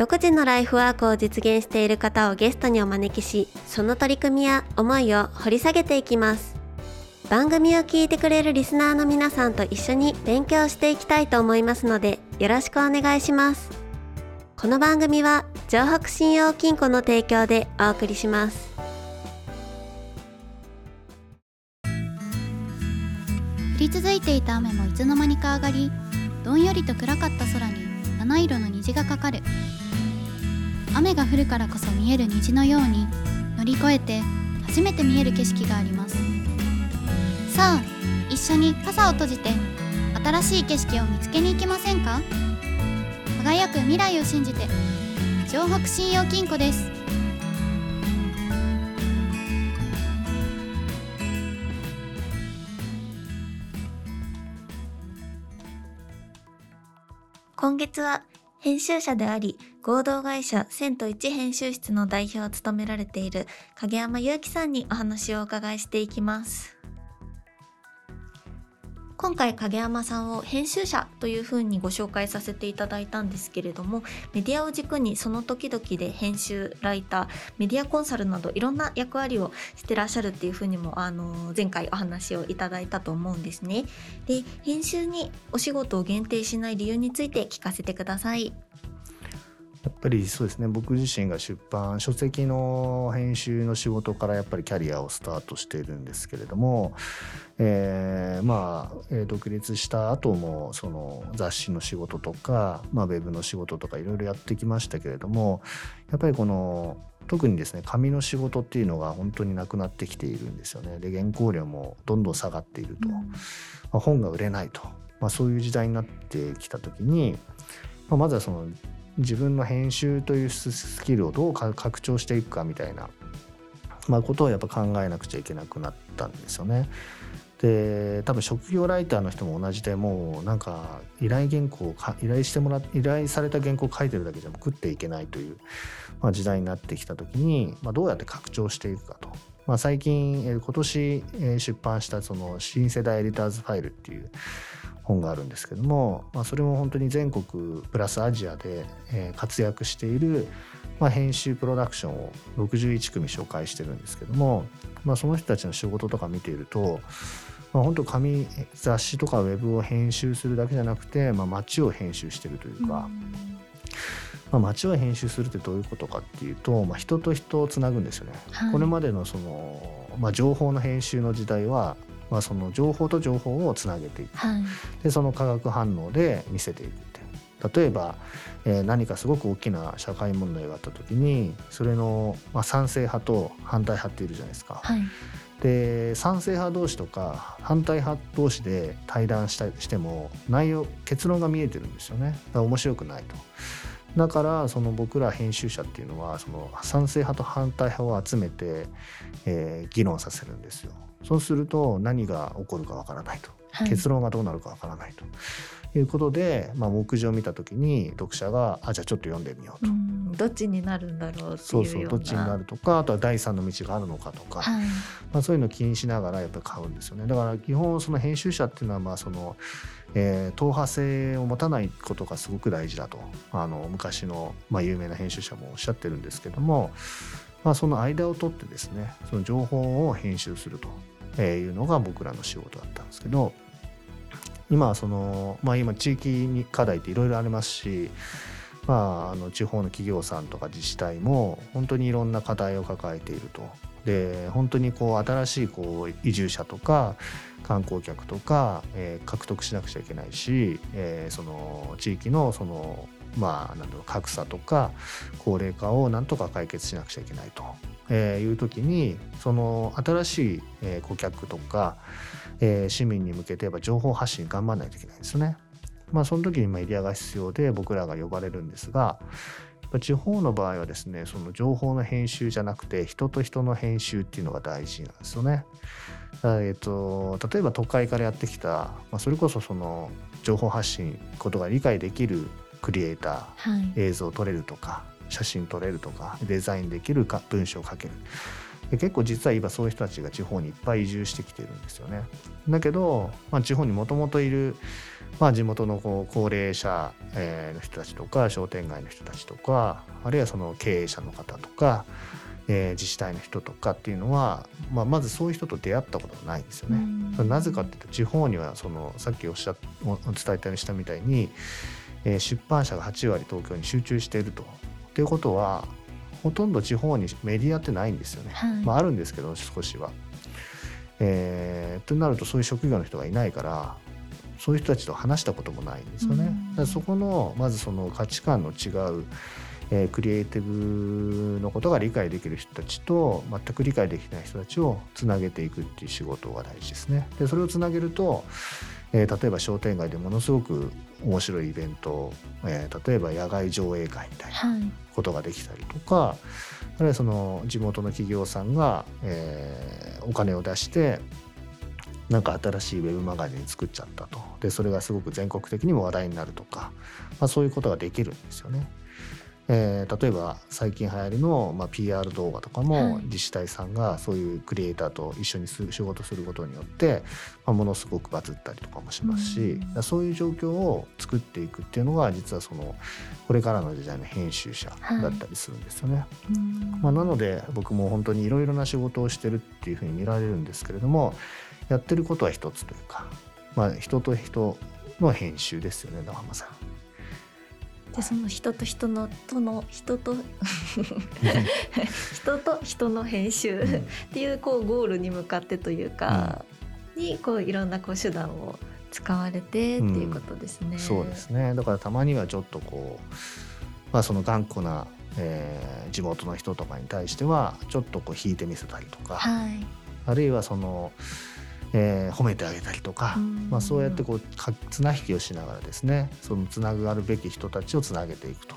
独自のライフワークを実現している方をゲストにお招きしその取り組みや思いを掘り下げていきます。番組を聞いてくれるリスナーの皆さんと一緒に勉強していきたいと思いますのでよろしくお願いします。この番組は城北信用金庫の提供でお送りします。降り続いていた雨もいつの間にか上がりどんよりと暗かった空に七色の虹がかかる。雨が降るからこそ見える虹のように乗り越えて初めて見える景色があります。さあ一緒に傘を閉じて新しい景色を見つけに行きませんか？輝く未来を信じて城北信用金庫です。今月は編集者であり合同会社千と一編集室の代表を務められている影山祐樹さんにお話をお伺いしていきます。今回影山さんを編集者というふうにご紹介させていただいたんですけれどもメディアを軸にその時々で編集ライターメディアコンサルなどいろんな役割をしてらっしゃるっていうふうにもあの前回お話をいただいたと思うんですね。で編集にお仕事を限定しない理由について聞かせてください。やっぱりそうですね。僕自身が出版書籍の編集の仕事からやっぱりキャリアをスタートしているんですけれども、えー、まあ、えー、独立した後もその雑誌の仕事とか、まあ、ウェブの仕事とかいろいろやってきましたけれどもやっぱりこの特にですね紙の仕事っていうのが本当になくなってきているんですよね。で原稿料もどんどん下がっていると、まあ、本が売れないと、まあ、そういう時代になってきた時に、まあ、まずはその自分の編集というスキルをどう拡張していくかみたいな、まあ、ことをやっぱ考えなくちゃいけなくなったんですよね。で多分職業ライターの人も同じでもうなんか依頼原稿を依頼してもら依頼された原稿を書いてるだけじゃ食っていけないという、まあ、時代になってきた時に、まあ、どうやって拡張していくかと。まあ、最近、今年、出版したその新世代エディターズファイルっていう本があるんですけども、まあ、それも本当に全国プラスアジアで、え活躍している、まあ、編集プロダクションを61組紹介してるんですけども、まあ、その人たちの仕事とか見ていると、まあ、本当紙雑誌とかウェブを編集するだけじゃなくて、まあ、街を編集してるというか。まあ、街を編集するってどういうことかっていうと、まあ、人と人をつなぐんですよね。はい、これまでのその、まあ、情報の編集の時代はまあ、その情報と情報をつなげていく、はい、でその化学反応で見せていくって例えば、えー、何かすごく大きな社会問題があった時にそれの、まあ、賛成派と反対派っているじゃないですか。はい、で賛成派同士とか反対派同士で対談したりしても内容結論が見えてるんですよね面白くないと。だからその僕ら編集者っていうのはその賛成派と反対派を集めて、えー、議論させるんですよ。そうすると何が起こるかわからないと、はい、結論がどうなるかわからないと。いうことで、まあ、目次を見た時に読者があじゃあちょっと読んでみようと。うどっちになるんだろうそうそうどっちになるとかあとは第三の道があるのかとか、はい、まあ、そういうのを気にしながらやっぱり買うんですよね。だから基本その編集者っていうのはまあそのえー、党派性を持たないことがすごく大事だと。あの昔の、まあ、有名な編集者もおっしゃってるんですけども、まあ、その間を取ってですねその情報を編集するとえいうのが僕らの仕事だったんですけど今その、まあ、今地域に課題っていろいろありますし、まあ、あの地方の企業さんとか自治体も本当にいろんな課題を抱えていると。で本当にこう新しいこう移住者とか観光客とか、えー、獲得しなくちゃいけないし、えー、その地域のそのまあなんだろう格差とか高齢化をなんとか解決しなくちゃいけないと、えー、いう時にその新しい、え顧客とか、え市民に向けてやっぱ情報発信頑張らないといけないんですよね。まあその時にまあエリアが必要で僕らが呼ばれるんですが地方の場合はですねその情報の編集じゃなくて人と人の編集っていうのが大事なんですよね。えーと、例えば都会からやってきた、まあ、それこそその情報発信ことが理解できるクリエイター、はい、映像を撮れるとか写真撮れるとかデザインできるか文章を書けるで結構実は今そういう人たちが地方にいっぱい移住してきてるんですよね。だけど、まあ、地方にもともといる、まあ、地元のこう高齢者、えの人たちとか商店街の人たちとかあるいはその経営者の方とか、えー、自治体の人とかっていうのは、まあ、まずそういう人と出会ったことがないんですよね。なぜかっていうと地方にはそのさっきおっしゃお伝えたりしたみたいに、えー、出版社が8割東京に集中していると。っていうことはほとんど地方にメディアってないんですよね。はい、まあ、あるんですけど少しは。えー、となるとそういう職業の人がいないからそういう人たちと話したこともないんですよね。だからそこのまずその価値観の違う、えー、クリエイティブのことが理解できる人たちと全く理解できない人たちをつなげていくっていう仕事が大事ですね。でそれをつなげるとえー、例えば商店街でものすごく面白いイベント、えー、例えば野外上映会みたいなことができたりとか、はい、あるいはその地元の企業さんが、えー、お金を出してなんか新しいウェブマガジン作っちゃったとでそれがすごく全国的にも話題になるとか、まあ、そういうことができるんですよね。えー、例えば最近流行りの、まあ、PR 動画とかも自治体さんがそういうクリエイターと一緒に仕事することによって、まあ、ものすごくバズったりとかもしますし、うん、そういう状況を作っていくっていうのが実はそのこれからの時代の編集者だったりするんですよね。はいまあ、なので僕も本当にいろいろな仕事をしてるっていうふうに見られるんですけれどもやってることは一つというか、まあ、人と人の編集ですよね野浜さん。でその人と人のとの人と人と人の編集っていうこうゴールに向かってというか、うん、にこういろんなこう手段を使われてっていうことですね。うん、そうですね。だからたまにはちょっとこう、まあ、その頑固な、えー、地元の人とかに対してはちょっとこう引いてみせたりとか、はい、あるいはそのえー、褒めてあげたりとか、まあ、そうやってこう綱引きをしながらですねそのつながるべき人たちをつなげていくと。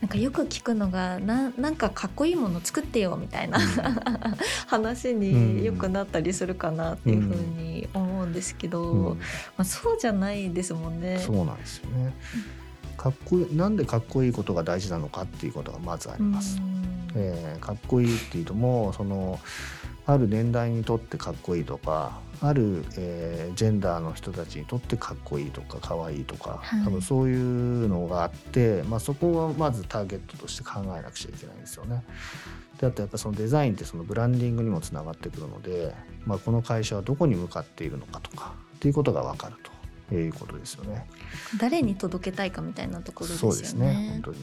なんかよく聞くのがななんかかっこいいもの作ってよみたいな、うん、話によくなったりするかなっていうふうに思うんですけど、うん、まあ、そうじゃないですもんね。そうなんですよねかっこいいなんでかっこいいことが大事なのかっていうことがまずあります。えー、かっこいいっていうともそのある年代にとってかっこいいとかある、えー、ジェンダーの人たちにとってかっこいいとかかわいいとか、はい、多分そういうのがあって、まあ、そこはまずターゲットとして考えなくちゃいけないんですよね。であとやっぱそのデザインってそのブランディングにもつながってくるので、まあ、この会社はどこに向かっているのかとかっていうことが分かるということですよね。誰に届けたいかみたいなところですよね。そうですね本当に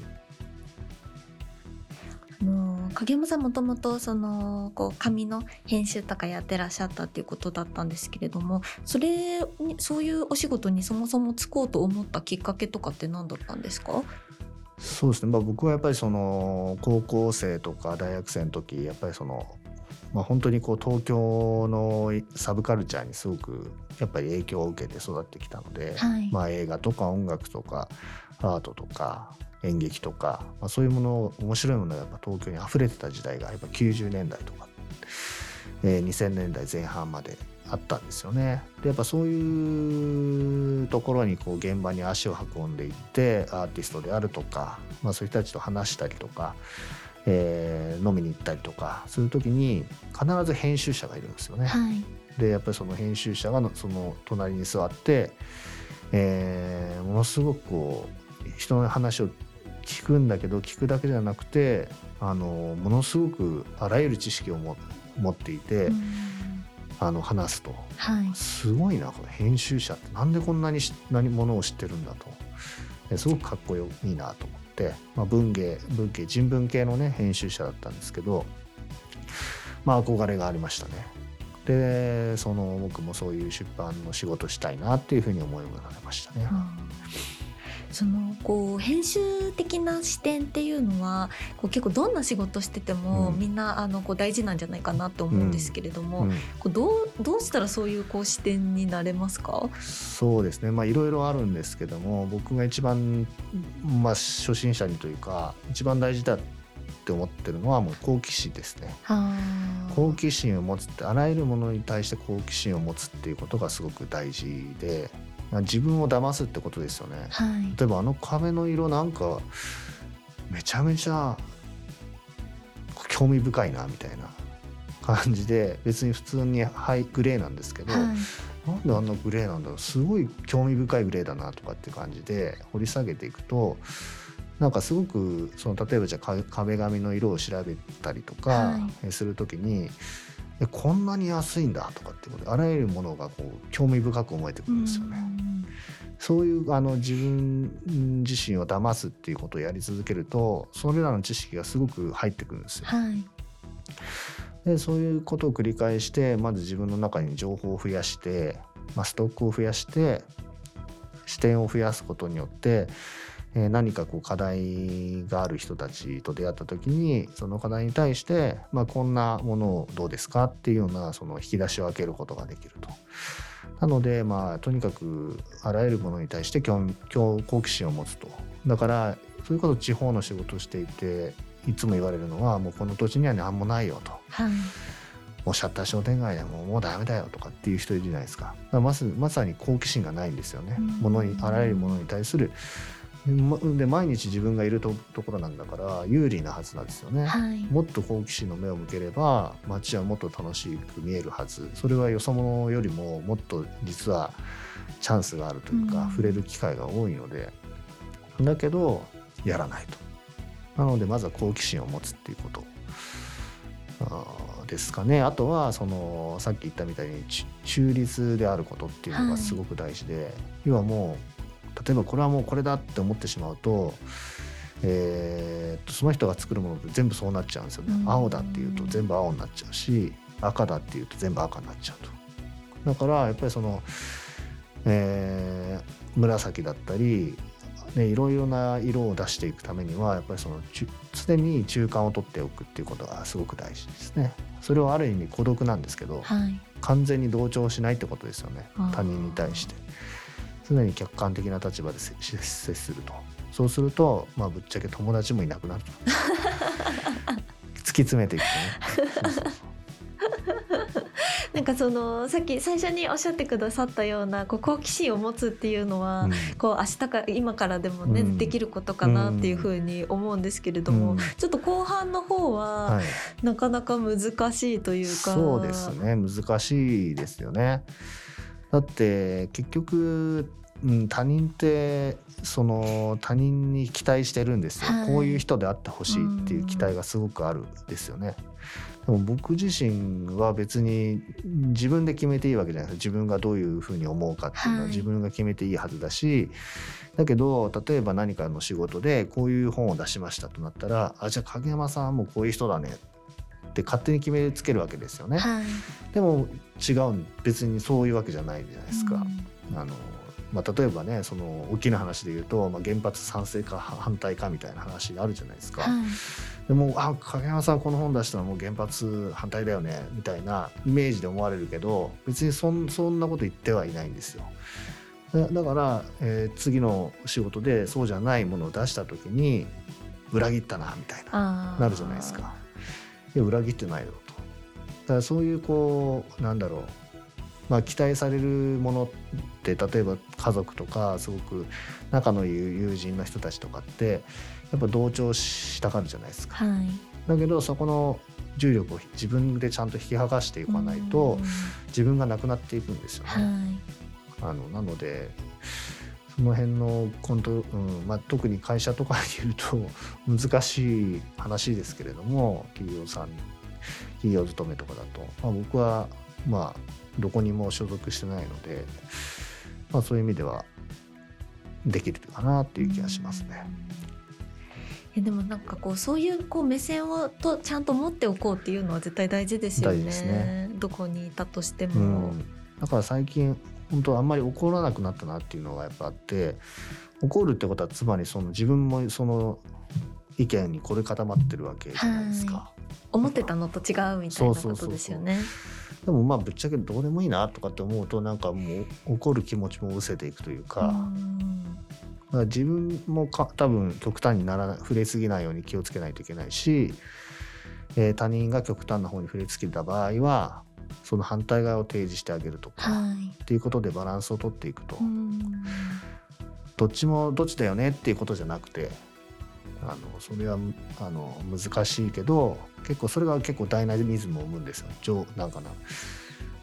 の影山さんもともとそのこう紙の編集とかやってらっしゃったっていうことだったんですけれどもそれにそういうお仕事にそもそも就こうと思ったきっかけとかって何だったんですか？そうですね、まあ、僕はやっぱりその高校生とか大学生の時やっぱりその、まあ、本当にこう東京のサブカルチャーにすごくやっぱり影響を受けて育ってきたので、はい、まあ、映画とか音楽とかアートとか演劇とか、まあ、そういうもの面白いものがやっぱ東京に溢れてた時代がやっぱ90年代とか、えー、2000年代前半まであったんですよね。でやっぱそういうところにこう現場に足を運んでいってアーティストであるとか、まあ、そういう人たちと話したりとか、えー、飲みに行ったりとかする時に必ず編集者がいるんですよね。はい、でやっぱりその編集者がその隣に座って、えー、ものすごくこう人の話を聞くんだけど聞くだけじゃなくてあのものすごくあらゆる知識を持っていて、あの話すと、はい、すごいなこの編集者って。なんでこんなに何ものを知ってるんだと。すごくかっこいいなと思って、まあ、文芸文芸人文系のね編集者だったんですけどまあ憧れがありましたね。でその僕もそういう出版の仕事したいなっていうふうに思いをられましたね。そのこう編集的な視点っていうのはこう結構どんな仕事してても、うん。みんなあのこう大事なんじゃないかなと思うんですけれども、うん。こうどうどうしたらそういうこう視点になれますか？そうですね。まあいろいろあるんですけども僕が一番、まあ、初心者にというか一番大事だって思ってるのはもう好奇心ですね。好奇心を持つってあらゆるものに対して好奇心を持つっていうことがすごく大事で自分を騙すってことですよね。はい。例えばあの壁の色なんかめちゃめちゃ興味深いなみたいな感じで別に普通にハイグレーなんですけど、はいなんであんなグレーなんだろうすごい興味深いグレーだなとかって感じで掘り下げていくとなんかすごくその例えばじゃあか壁紙の色を調べたりとかする時に、えこんなに安いんだとかってことであらゆるものがこう興味深く思えてくるんですよね。そういうあの自分自身を騙すっていうことをやり続けるとそれらの知識がすごく入ってくるんですよ。はい。でそういうことを繰り返してまず自分の中に情報を増やして、まあ、ストックを増やして視点を増やすことによって、えー何かこう課題がある人たちと出会った時にその課題に対して、まあ、こんなものをどうですかっていうようなその引き出しを開けることができると。なのでまあとにかくあらゆるものに対して興好奇心を持つと。だからそれこそ地方の仕事をしていていつも言われるのはもうこの土地には何もないよと。はい。もうシャッター商店街でもうもうダメだよとかっていう人いるじゃないですか。まずまさに好奇心がないんですよね。うんものにあらゆるものに対するまで毎日自分がいるとところなんだから有利なはずなんですよね。はい。もっと好奇心の目を向ければ街はもっと楽しく見えるはず。それはよそ者よりももっと実はチャンスがあるというか、うん。触れる機会が多いので。だけどやらないと。なのでまずは好奇心を持つっていうこと。ですかね。あとはそのさっき言ったみたいにち中立であることっていうのがすごく大事で、要はもう例えばこれはもうこれだって思ってしまうとえーっとその人が作るものって全部そうなっちゃうんですよね、うん。青だっていうと全部青になっちゃうし赤だっていうと全部赤になっちゃうと。だからやっぱりその、えー紫だったり、ね、いろいろな色を出していくためにはやっぱりその常に中間を取っておくっていうことがすごく大事ですね。それはある意味孤独なんですけどはい。完全に同調しないってことですよね。他人に対して常に客観的な立場で接すると。そうするとまあぶっちゃけ友達もいなくなると。突き詰めていくとね。そうそうそう。なんかそのさっき最初におっしゃってくださったようなこう好奇心を持つっていうのは、うん。こう明日か今からでもね、うん。できることかなっていうふうに思うんですけれども、うん。ちょっと後半の方ははい。なかなか難しいというか、そうですね。難しいですよねだって結局、うん、他人ってその他人に期待してるんですよ、はい。こういう人であってほしいっていう期待がすごくあるんですよね。でも僕自身は別に自分で決めていいわけじゃないですか自分がどういうふうに思うかっていうのははい。自分が決めていいはずだし、だけど例えば何かの仕事でこういう本を出しましたとなったらあじゃあ影山さんはもうこういう人だねって勝手に決めつけるわけですよね。はい、でも違うん別にそういうわけじゃないじゃないですか。あのまあ、例えばねその大きな話で言うと、まあ、原発賛成か反対かみたいな話があるじゃないですか。はいでもあ影山さんこの本出したらもう原発反対だよねみたいなイメージで思われるけど別にそんそんなこと言ってはいないんですよ。だだから、えー次の仕事でそうじゃないものを出した時に裏切ったなみたいななるじゃないですか。いや裏切ってないよと。だからそういうこうなんだろうまあ期待されるものって例えば家族とかすごく仲のいい友人の人たちとかってやっぱ同調したがるじゃないですか。はいだけどそこの重力を自分でちゃんと引き剥がしていかないとうん自分がなくなっていくんですよね。はいあのなのでその辺のコント、うんまあ、特に会社とかで言うと 難しい話ですけれども企業さん企業勤めとかだと、まあ、僕はまあどこにも所属してないので、まあ、そういう意味ではできるかなっていう気がしますね。えでもなんかこうそういうこう目線をとちゃんと持っておこうっていうのは絶対大事ですよね。大事ですねどこにいたとしてうも。ん、だから最近本当あんまり怒らなくなったなっていうのがやっぱあって怒るってことはつまりその自分もその意見にこれ固まってるわけじゃないですか。思ってたのと違うみたいなことですよね。でもまあぶっちゃけどうでもいいなとかって思うとなんかもう怒る気持ちも失せていくというか,、だから自分もか多分極端にならない触れすぎないように気をつけないといけないし、えー他人が極端な方に触れすぎた場合はその反対側を提示してあげるとか、はい。っていうことでバランスをとっていくと、うん。どっちもどっちだよねっていうことじゃなくてあのそれはあの難しいけど結構それが結構ダイナミズムを生むんですよ。情なんかな。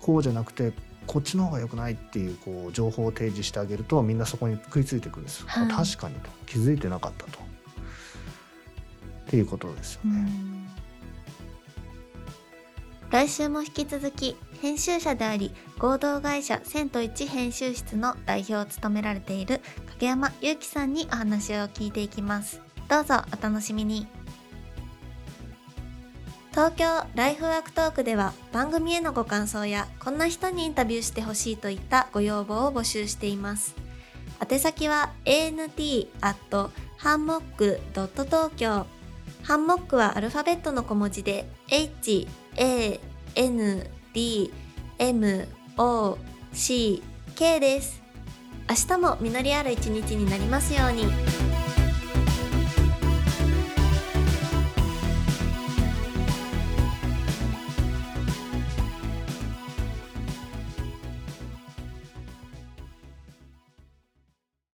こうじゃなくてこっちの方が良くないっていうこう情報を提示してあげるとみんなそこに食いついてくるんですよ、はい。あ確かにと。気づいてなかったと。っていうことですよね、来週も引き続き編集者であり合同会社千と一編集室の代表を務められている影山祐希さんにお話を聞いていきます。どうぞお楽しみに。東京ライフワークトークでは番組へのご感想やこんな人にインタビューしてほしいといったご要望を募集しています。宛先は ant アットハンモックドット東京ハンモックはアルファベットの小文字で H A N D M O C K です。明日も実りある一日になりますように。